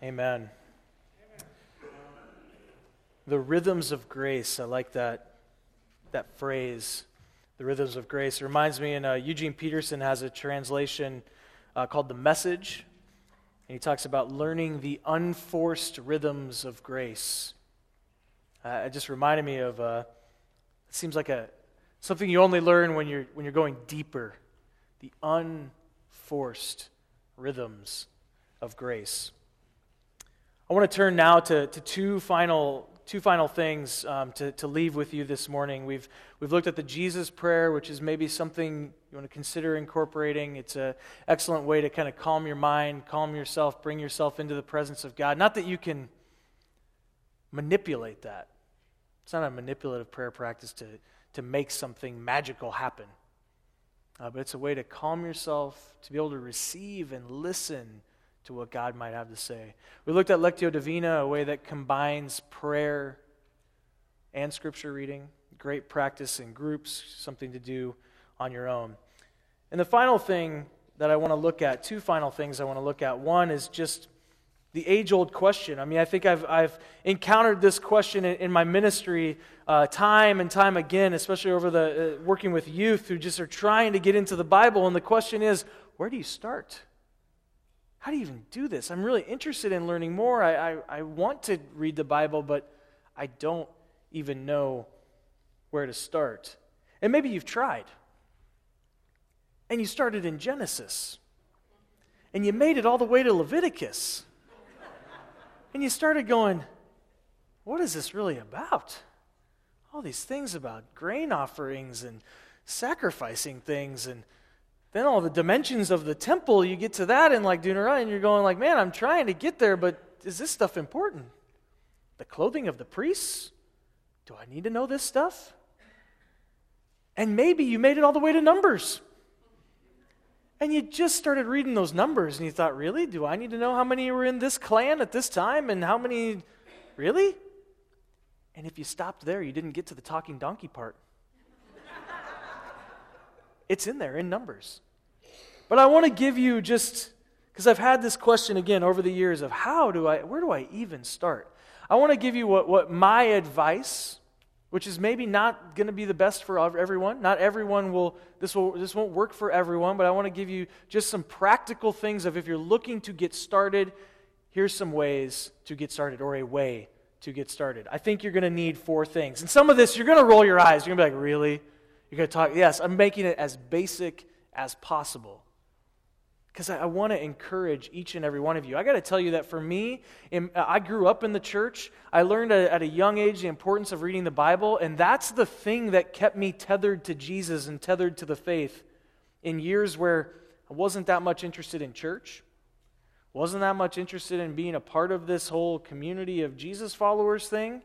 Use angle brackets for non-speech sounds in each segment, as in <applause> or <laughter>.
Amen. The rhythms of grace. I like that, that phrase, the rhythms of grace. It reminds me, and uh, Eugene Peterson has a translation uh, called The Message. And he talks about learning the unforced rhythms of grace. Uh, it just reminded me of, uh, it seems like a, something you only learn when you're, when you're going deeper. The unforced rhythms of grace. I want to turn now to, to two final two final things um, to, to leave with you this morning. We've, we've looked at the Jesus prayer, which is maybe something you want to consider incorporating. It's an excellent way to kind of calm your mind, calm yourself, bring yourself into the presence of God. Not that you can manipulate that. It's not a manipulative prayer practice to, to make something magical happen. Uh, but it's a way to calm yourself, to be able to receive and listen to what God might have to say. We looked at Lectio Divina, a way that combines prayer and scripture reading. Great practice in groups, something to do on your own. And the final thing that I want to look at, two final things I want to look at. One is just the age old question. I mean, I think I've, I've encountered this question in, in my ministry uh, time and time again, especially over the uh, working with youth who just are trying to get into the Bible. And the question is, where do you start? How do you even do this? I'm really interested in learning more. I, I, I want to read the Bible, but I don't even know where to start. And maybe you've tried. And you started in Genesis. And you made it all the way to Leviticus. And you started going, what is this really about? All these things about grain offerings and sacrificing things and then all the dimensions of the temple, you get to that in like Deuteronomy, and you're going like, man, I'm trying to get there, but is this stuff important? The clothing of the priests? Do I need to know this stuff? And maybe you made it all the way to Numbers. And you just started reading those numbers, and you thought, really? Do I need to know how many were in this clan at this time, and how many. Really? And if you stopped there, you didn't get to the talking donkey part. It's in there in Numbers. But I want to give you just because I've had this question again over the years of how do I, where do I even start? I want to give you what, what my advice, which is maybe not going to be the best for everyone. Not everyone will this, will, this won't work for everyone, but I want to give you just some practical things of if you're looking to get started, here's some ways to get started or a way to get started. I think you're going to need four things. And some of this, you're going to roll your eyes. You're going to be like, really? You're going to talk, yes, I'm making it as basic as possible. Because I, I want to encourage each and every one of you. I got to tell you that for me, in, I grew up in the church. I learned at, at a young age the importance of reading the Bible, and that's the thing that kept me tethered to Jesus and tethered to the faith in years where I wasn't that much interested in church, wasn't that much interested in being a part of this whole community of Jesus followers thing,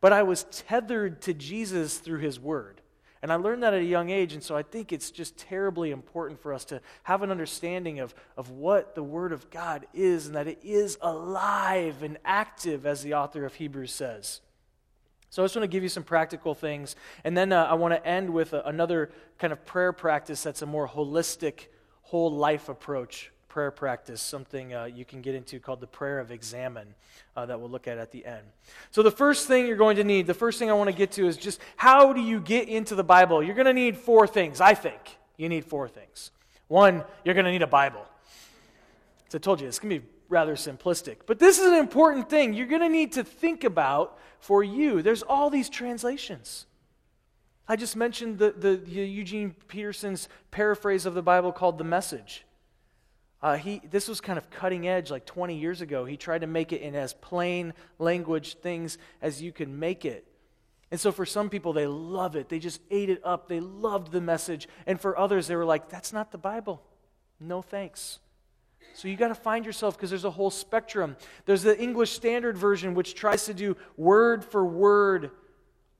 but I was tethered to Jesus through his word. And I learned that at a young age, and so I think it's just terribly important for us to have an understanding of, of what the Word of God is and that it is alive and active, as the author of Hebrews says. So I just want to give you some practical things, and then uh, I want to end with a, another kind of prayer practice that's a more holistic, whole life approach prayer practice, something uh, you can get into called the prayer of examine uh, that we'll look at at the end. So, the first thing you're going to need, the first thing I want to get to is just how do you get into the Bible? You're going to need four things, I think. You need four things. One, you're going to need a Bible. As I told you, it's going to be rather simplistic. But this is an important thing you're going to need to think about for you. There's all these translations. I just mentioned the, the, the Eugene Peterson's paraphrase of the Bible called The Message. Uh, he, this was kind of cutting edge like 20 years ago. He tried to make it in as plain language things as you can make it. And so for some people, they love it. They just ate it up. They loved the message. And for others, they were like, that's not the Bible. No thanks. So you got to find yourself because there's a whole spectrum. There's the English Standard Version, which tries to do word for word,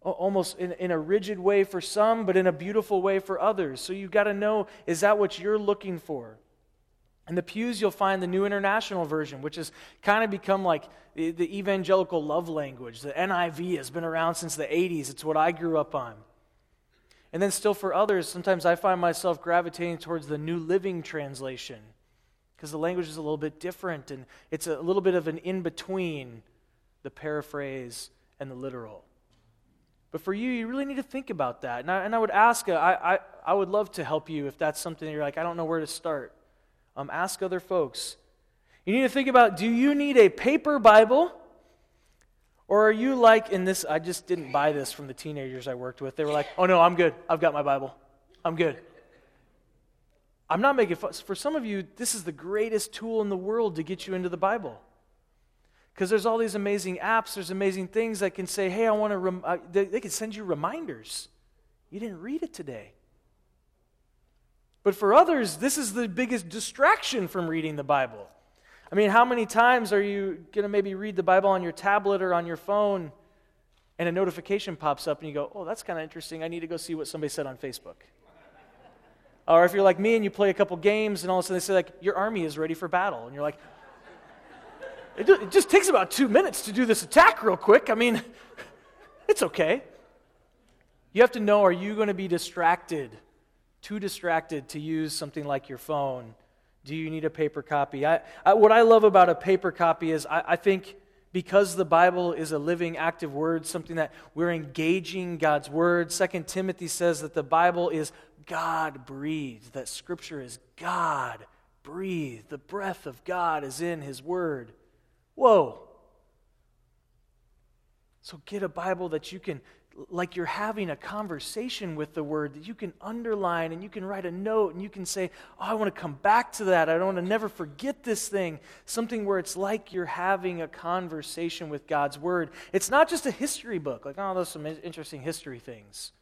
almost in, in a rigid way for some, but in a beautiful way for others. So you've got to know is that what you're looking for? In the pews, you'll find the New International Version, which has kind of become like the, the, evangelical love language. The NIV has been around since the 80s. It's what I grew up on. And then, still for others, sometimes I find myself gravitating towards the New Living Translation. because the language is a little bit different and it's a little bit of an in between the paraphrase and the literal. But for you, you really need to think about that. And I, and I would ask, uh, I, I, I would love to help you if that's something you're like, I don't know where to start. Um, ask other folks. You need to think about do you need a paper Bible? Or are you like in this? I just didn't buy this from the teenagers I worked with. They were like, oh no, I'm good. I've got my Bible. I'm good. I'm not making fun. For some of you, this is the greatest tool in the world to get you into the Bible. Because there's all these amazing apps, there's amazing things that can say, hey, I want to, rem-, they, they can send you reminders. You didn't read it today. But for others, this is the biggest distraction from reading the Bible. I mean, how many times are you going to maybe read the Bible on your tablet or on your phone and a notification pops up and you go, oh, that's kind of interesting. I need to go see what somebody said on Facebook. or if you're like me and you play a couple games and all of a sudden they say, like, your army is ready for battle. And you're like, it just takes about two minutes to do this attack real quick. I mean, <laughs> it's okay. You have to know are you going to be distracted, too distracted to use something like your phone? Do you need a paper copy? I, I, what I love about a paper copy is I, I think because the Bible is a living, active word, something that we're engaging God's word. Second Timothy says that the Bible is God breathed, that Scripture is God breathed. The breath of God is in His word. Whoa. So get a Bible that you can like you're having a conversation with the word that you can underline and you can write a note and you can say, Oh, I want to come back to that. I don't want to never forget this thing. Something where it's like you're having a conversation with God's word. It's not just a history book, like, oh, those some interesting history things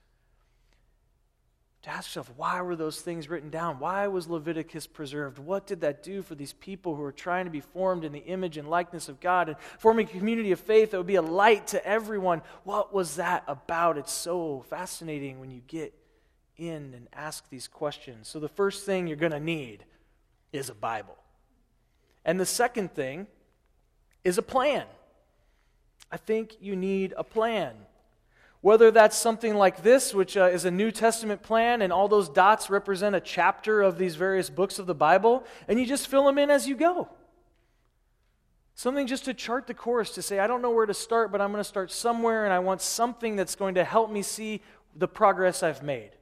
to ask yourself, why were those things written down? Why was Leviticus preserved? What did that do for these people who are trying to be formed in the image and likeness of God and forming a community of faith that would be a light to everyone? What was that about? It's so fascinating when you get in and ask these questions. So, the first thing you're going to need is a Bible. And the second thing is a plan. I think you need a plan. Whether that's something like this, which uh, is a New Testament plan, and all those dots represent a chapter of these various books of the Bible, and you just fill them in as you go. Something just to chart the course, to say, I don't know where to start, but I'm going to start somewhere, and I want something that's going to help me see the progress I've made.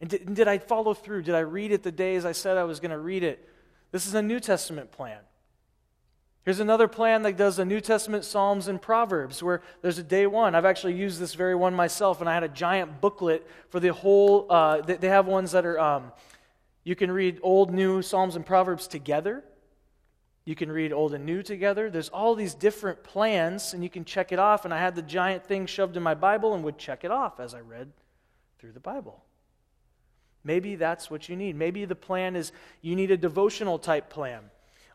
And did, and did I follow through? Did I read it the days I said I was going to read it? This is a New Testament plan. Here's another plan that does the New Testament Psalms and Proverbs, where there's a day one. I've actually used this very one myself, and I had a giant booklet for the whole. Uh, they have ones that are, um, you can read Old, New Psalms and Proverbs together. You can read Old and New together. There's all these different plans, and you can check it off. And I had the giant thing shoved in my Bible and would check it off as I read through the Bible. Maybe that's what you need. Maybe the plan is you need a devotional type plan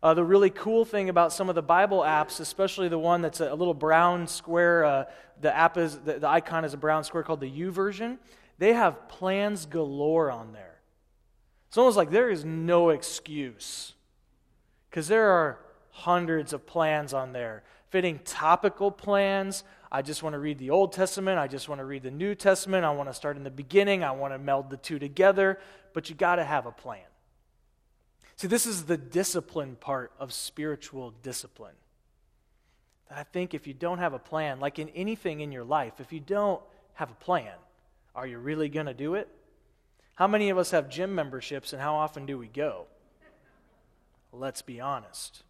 uh, the really cool thing about some of the Bible apps, especially the one that's a, a little brown square, uh, the app is the, the icon is a brown square called the YouVersion. They have plans galore on there. It's almost like there is no excuse because there are hundreds of plans on there, fitting topical plans. I just want to read the Old Testament. I just want to read the New Testament. I want to start in the beginning. I want to meld the two together. But you got to have a plan. See, this is the discipline part of spiritual discipline. That I think if you don't have a plan, like in anything in your life, if you don't have a plan, are you really going to do it? How many of us have gym memberships and how often do we go? Let's be honest.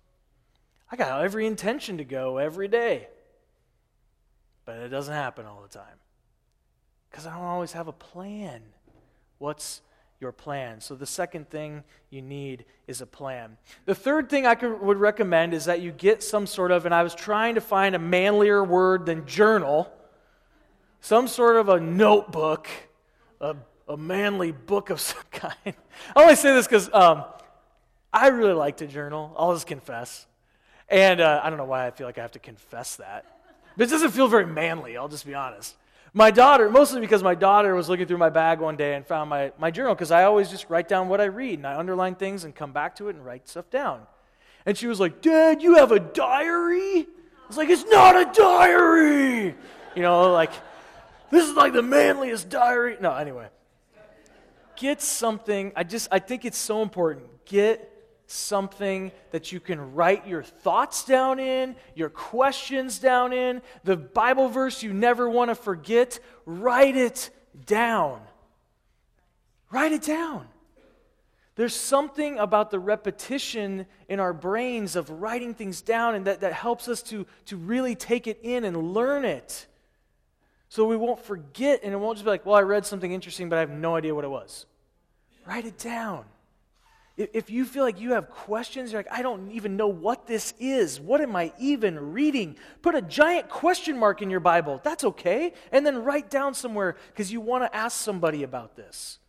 I got every intention to go every day, but it doesn't happen all the time because I don't always have a plan. What's your plan. So, the second thing you need is a plan. The third thing I could, would recommend is that you get some sort of, and I was trying to find a manlier word than journal, some sort of a notebook, a, a manly book of <laughs> some kind. I only say this because um, I really like to journal. I'll just confess. And uh, I don't know why I feel like I have to confess that. But it doesn't feel very manly, I'll just be honest. My daughter, mostly because my daughter was looking through my bag one day and found my, my journal, because I always just write down what I read and I underline things and come back to it and write stuff down. And she was like, Dad, you have a diary? I was like, It's not a diary! You know, like, this is like the manliest diary. No, anyway. Get something, I just, I think it's so important. Get something that you can write your thoughts down in, your questions down in, the Bible verse you never want to forget. Write it down. Write it down. There's something about the repetition in our brains of writing things down and that, that helps us to, to really take it in and learn it. So we won't forget and it won't just be like, well, I read something interesting, but I have no idea what it was. Write it down. If you feel like you have questions, you're like, I don't even know what this is. What am I even reading? Put a giant question mark in your Bible. That's okay. And then write down somewhere because you want to ask somebody about this.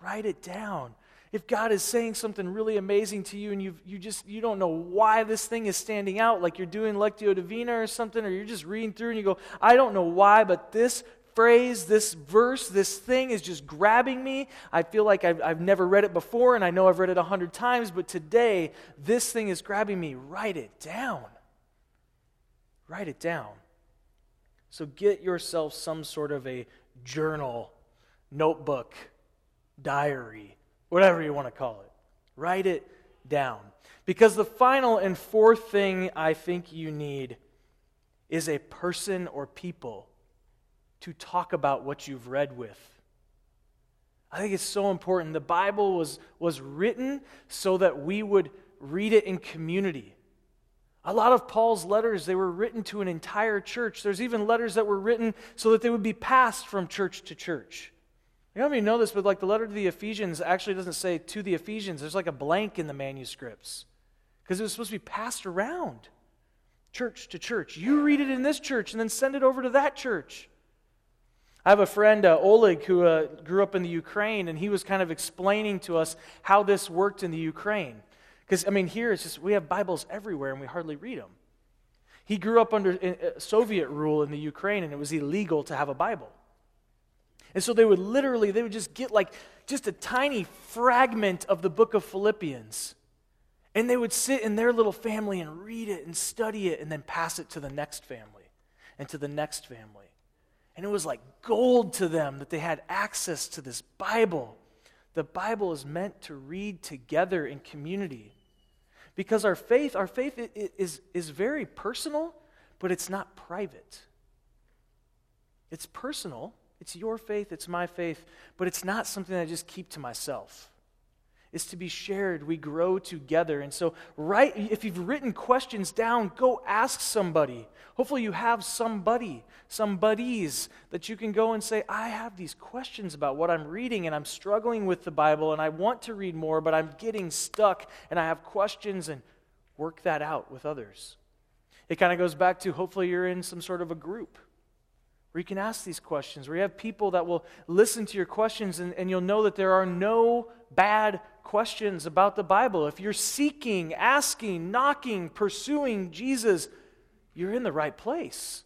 Write it down. If God is saying something really amazing to you and you you just you don't know why this thing is standing out, like you're doing Lectio Divina or something, or you're just reading through and you go, I don't know why, but this phrase, this verse, this thing is just grabbing me. I feel like I've, I've never read it before, and I know I've read it a hundred times, but today, this thing is grabbing me. Write it down. Write it down. So get yourself some sort of a journal, notebook, diary, whatever you want to call it. Write it down. Because the final and fourth thing I think you need is a person or people to talk about what you've read with. I think it's so important. The Bible was, was written so that we would read it in community. A lot of Paul's letters, they were written to an entire church. There's even letters that were written so that they would be passed from church to church. You don't even know this, but like the letter to the Ephesians actually doesn't say to the Ephesians. There's like a blank in the manuscripts because it was supposed to be passed around church to church. You read it in this church and then send it over to that church. I have a friend, uh, Oleg, who uh, grew up in the Ukraine, and he was kind of explaining to us how this worked in the Ukraine. Because, I mean, here it's just we have Bibles everywhere and we hardly read them. He grew up under uh, Soviet rule in the Ukraine, and it was illegal to have a Bible. And so they would literally, they would just get like just a tiny fragment of the book of Philippians. And they would sit in their little family and read it and study it and then pass it to the next family and to the next family. And it was like gold to them that they had access to this Bible. The Bible is meant to read together in community. Because our faith, our faith is, is very personal, but it's not private. It's personal. It's your faith, it's my faith, but it's not something I just keep to myself is to be shared. We grow together. And so, right, if you've written questions down, go ask somebody. Hopefully, you have somebody, some buddies that you can go and say, I have these questions about what I'm reading, and I'm struggling with the Bible, and I want to read more, but I'm getting stuck, and I have questions, and work that out with others. It kind of goes back to hopefully you're in some sort of a group where you can ask these questions, where you have people that will listen to your questions, and, and you'll know that there are no bad questions about the Bible. If you're seeking, asking, knocking, pursuing Jesus, you're in the right place.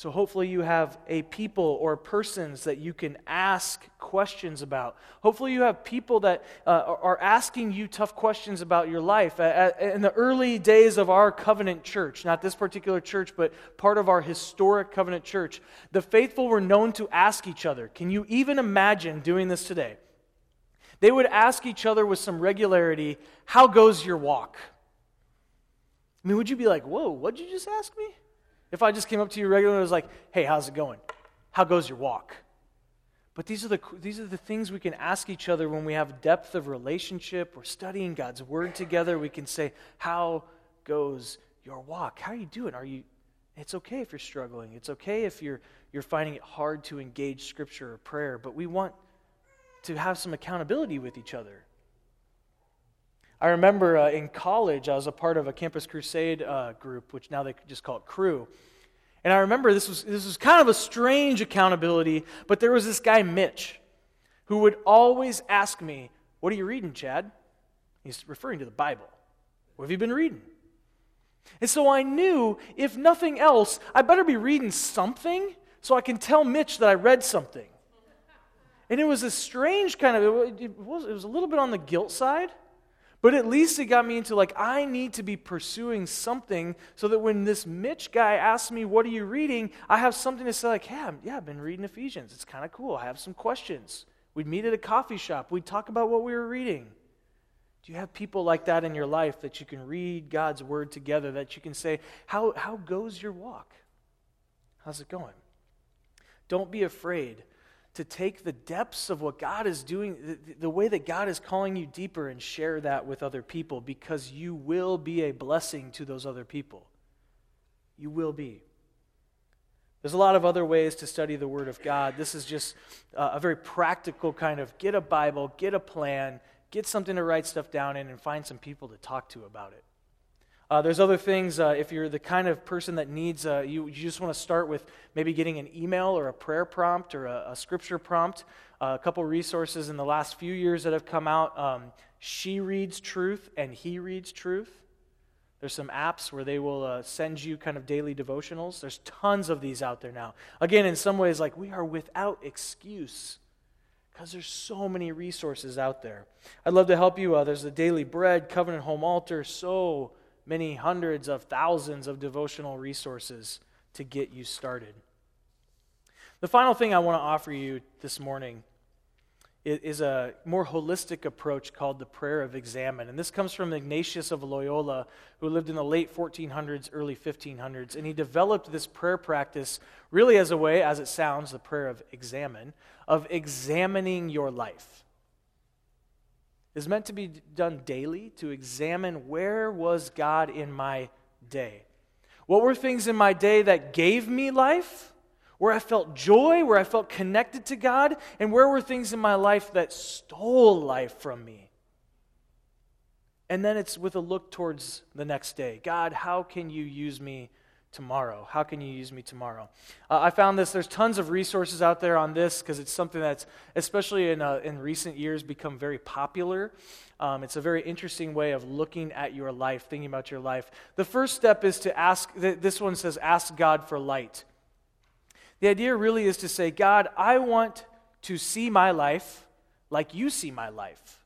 So hopefully you have a people or persons that you can ask questions about. Hopefully you have people that uh, are asking you tough questions about your life. In the early days of our covenant church, not this particular church, but part of our historic covenant church, the faithful were known to ask each other. Can you even imagine doing this today? They would ask each other with some regularity, How goes your walk? I mean, would you be like, Whoa, what'd you just ask me? If I just came up to you regularly and was like, hey, how's it going? How goes your walk? But these are, the, these are the things we can ask each other when we have depth of relationship. We're studying God's word together. We can say, How goes your walk? How are you doing? Are you it's okay if you're struggling. It's okay if you're you're finding it hard to engage scripture or prayer, but we want to have some accountability with each other. I remember uh, in college, I was a part of a Campus Crusade uh, group, which now they just call it Cru. And I remember this was, this was kind of a strange accountability, but there was this guy, Mitch, who would always ask me, What are you reading, Chad? He's referring to the Bible. What have you been reading? And so I knew, if nothing else, I better be reading something so I can tell Mitch that I read something. And it was a strange kind of, it was, it was a little bit on the guilt side but at least it got me into like, I need to be pursuing something so that when this Mitch guy asks me, What are you reading? I have something to say, like, Yeah, yeah I've been reading Ephesians. It's kind of cool. I have some questions. We'd meet at a coffee shop, we'd talk about what we were reading. Do you have people like that in your life that you can read God's word together, that you can say, How, how goes your walk? How's it going? Don't be afraid to take the depths of what God is doing, the, the, way that God is calling you deeper, and share that with other people because you will be a blessing to those other people. You will be. There's a lot of other ways to study the Word of God. This is just uh, a very practical kind of get a Bible, get a plan, get something to write stuff down in, and find some people to talk to about it. Uh, there's other things, uh, if you're the kind of person that needs, uh, you, you just want to start with maybe getting an email or a prayer prompt or a, a scripture prompt. Uh, a couple resources in the last few years that have come out um, She Reads Truth and He Reads Truth. There's some apps where they will uh, send you kind of daily devotionals. There's tons of these out there now. Again, in some ways, like we are without excuse because there's so many resources out there. I'd love to help you. Uh, there's the Daily Bread, Covenant Home Altar, so many hundreds of thousands of devotional resources to get you started. The final thing I want to offer you this morning is a more holistic approach called the prayer of examine. And this comes from Ignatius of Loyola, who lived in the late 1400s, early 1500s. And he developed this prayer practice really as a way, as it sounds, the prayer of examine, of examining your life is meant to be done daily to examine where was God in my day? What were things in my day that gave me life? Where I felt joy, where I felt connected to God, and where were things in my life that stole life from me? And then it's with a look towards the next day. God, how can you use me tomorrow? How can you use me tomorrow? Uh, I found this. There's tons of resources out there on this because it's something that's, especially in, uh, in recent years, become very popular. Um, it's a very interesting way of looking at your life, thinking about your life. The first step is to ask, this one says, ask God for light. The idea really is to say, God, I want to see my life like you see my life.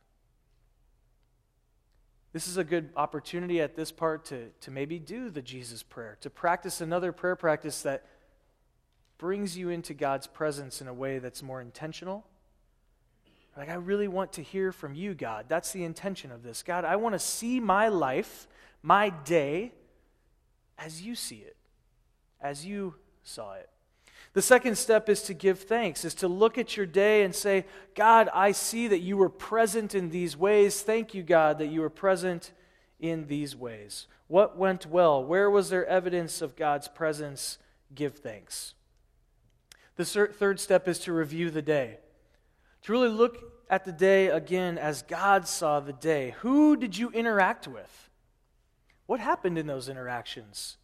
This is a good opportunity at this part to, to maybe do the Jesus prayer, to practice another prayer practice that brings you into God's presence in a way that's more intentional. Like, I really want to hear from you, God. That's the intention of this. God, I want to see my life, my day, as you see it, as you saw it. The second step is to give thanks, is to look at your day and say, God, I see that you were present in these ways. Thank you, God, that you were present in these ways. What went well? Where was there evidence of God's presence? Give thanks. The third step is to review the day. To really look at the day again as God saw the day. Who did you interact with? What happened in those interactions?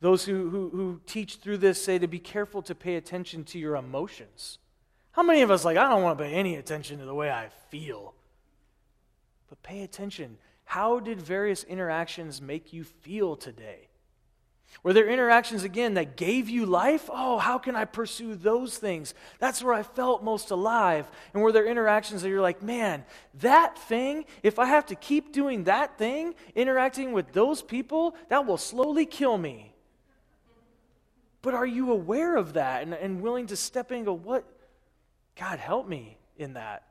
Those who, who, who teach through this say to be careful to pay attention to your emotions. How many of us, like, I don't want to pay any attention to the way I feel? But pay attention. How did various interactions make you feel today? Were there interactions, again, that gave you life? Oh, how can I pursue those things? That's where I felt most alive. And were there interactions that you're like, man, that thing, if I have to keep doing that thing, interacting with those people, that will slowly kill me? But are you aware of that and, and willing to step in and go, what? God, help me in that.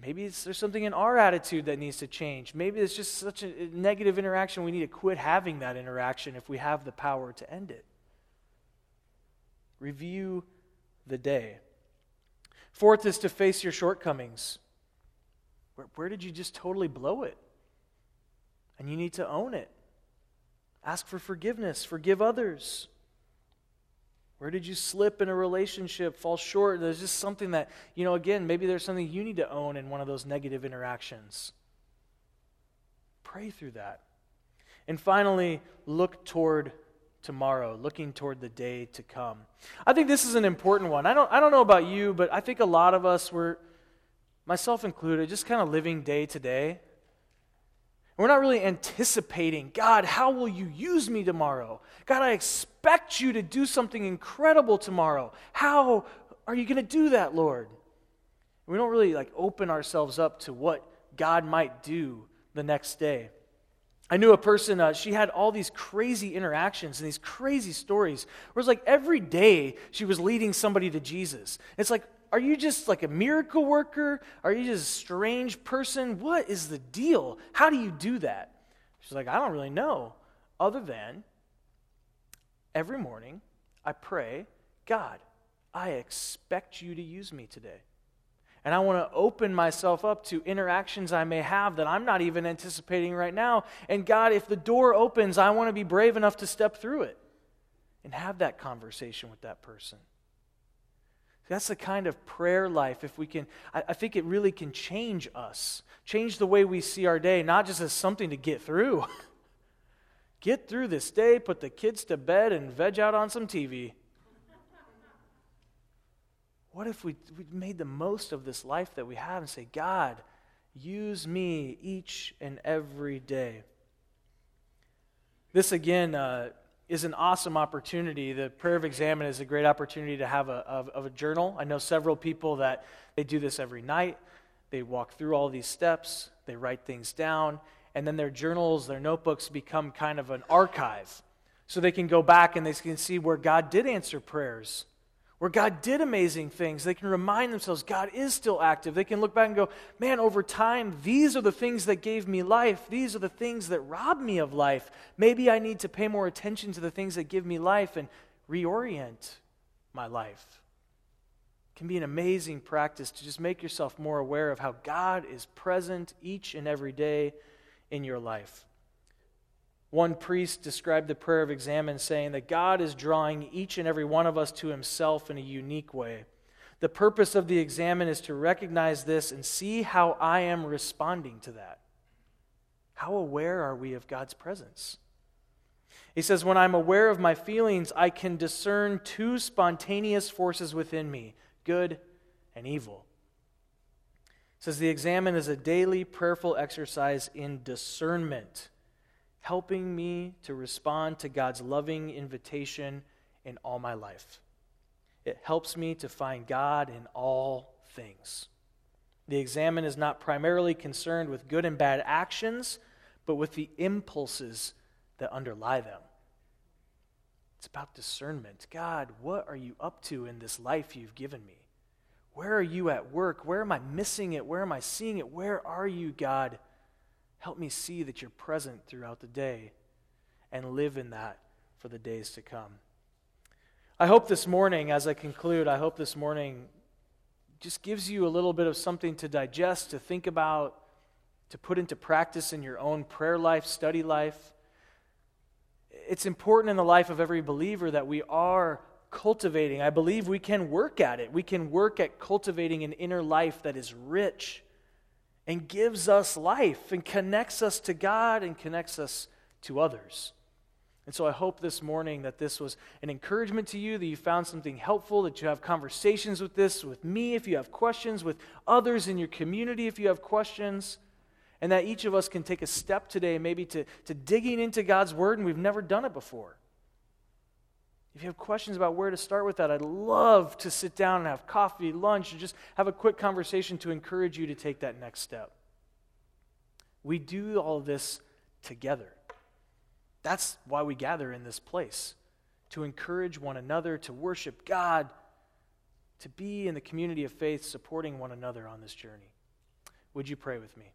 Maybe there's something in our attitude that needs to change. Maybe it's just such a negative interaction. We need to quit having that interaction if we have the power to end it. Review the day. Fourth is to face your shortcomings. Where, where did you just totally blow it? And you need to own it. Ask for forgiveness, forgive others. Where did you slip in a relationship, fall short? There's just something that, you know, again, maybe there's something you need to own in one of those negative interactions. Pray through that. And finally, look toward tomorrow, looking toward the day to come. I think this is an important one. I don't, I don't know about you, but I think a lot of us were, myself included, just kind of living day to day. We're not really anticipating, God, how will you use me tomorrow? God, I expect you to do something incredible tomorrow. How are you going to do that, Lord? We don't really like open ourselves up to what God might do the next day. I knew a person, uh, she had all these crazy interactions and these crazy stories. Where it's like every day she was leading somebody to Jesus. It's like are you just like a miracle worker? Are you just a strange person? What is the deal? How do you do that? She's like, I don't really know, other than every morning I pray, God, I expect you to use me today. And I want to open myself up to interactions I may have that I'm not even anticipating right now. And God, if the door opens, I want to be brave enough to step through it and have that conversation with that person. That's the kind of prayer life, if we can, I, I, think it really can change us, change the way we see our day, not just as something to get through. <laughs> get through this day, put the kids to bed, and veg out on some TV. What if we, we made the most of this life that we have and say, God, use me each and every day? This, again, uh, is an awesome opportunity. The prayer of examine is a great opportunity to have a, of, of a journal. I know several people that they do this every night. They walk through all these steps, they write things down, and then their journals, their notebooks become kind of an archive. So they can go back and they can see where God did answer prayers where God did amazing things. They can remind themselves God is still active. They can look back and go, man, over time, these are the things that gave me life. These are the things that robbed me of life. Maybe I need to pay more attention to the things that give me life and reorient my life. It can be an amazing practice to just make yourself more aware of how God is present each and every day in your life. One priest described the prayer of examine, saying that God is drawing each and every one of us to himself in a unique way. The purpose of the examine is to recognize this and see how I am responding to that. How aware are we of God's presence? He says, When I'm aware of my feelings, I can discern two spontaneous forces within me good and evil. He says, The examine is a daily prayerful exercise in discernment helping me to respond to God's loving invitation in all my life. It helps me to find God in all things. The examine is not primarily concerned with good and bad actions, but with the impulses that underlie them. It's about discernment. God, what are you up to in this life you've given me? Where are you at work? Where am I missing it? Where am I seeing it? Where are you, God? Help me see that you're present throughout the day and live in that for the days to come. I hope this morning, as I conclude, I hope this morning just gives you a little bit of something to digest, to think about, to put into practice in your own prayer life, study life. It's important in the life of every believer that we are cultivating. I believe we can work at it. We can work at cultivating an inner life that is rich and gives us life and connects us to God and connects us to others. And so I hope this morning that this was an encouragement to you, that you found something helpful, that you have conversations with this, with me if you have questions, with others in your community if you have questions, and that each of us can take a step today maybe to, to digging into God's Word and we've never done it before. If you have questions about where to start with that, I'd love to sit down and have coffee, lunch, and just have a quick conversation to encourage you to take that next step. We do all this together. That's why we gather in this place to encourage one another, to worship God, to be in the community of faith, supporting one another on this journey. Would you pray with me?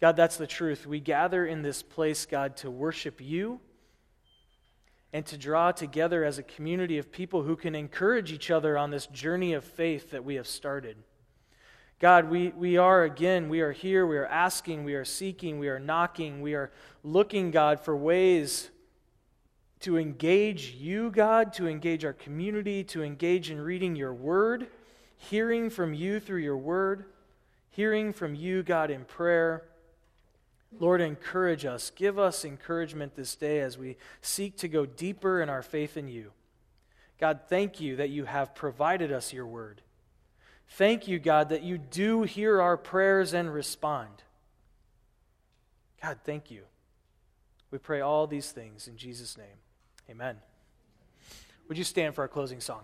God, that's the truth. We gather in this place, God, to worship you and to draw together as a community of people who can encourage each other on this journey of faith that we have started. God, we, we are again, we are here, we are asking, we are seeking, we are knocking, we are looking, God, for ways to engage you, God, to engage our community, to engage in reading your word, hearing from you through your word, hearing from you, God, in prayer Lord, encourage us. Give us encouragement this day as we seek to go deeper in our faith in you. God, thank you that you have provided us your word. Thank you, God, that you do hear our prayers and respond. God, thank you. We pray all these things in Jesus' name. Amen. Would you stand for our closing song?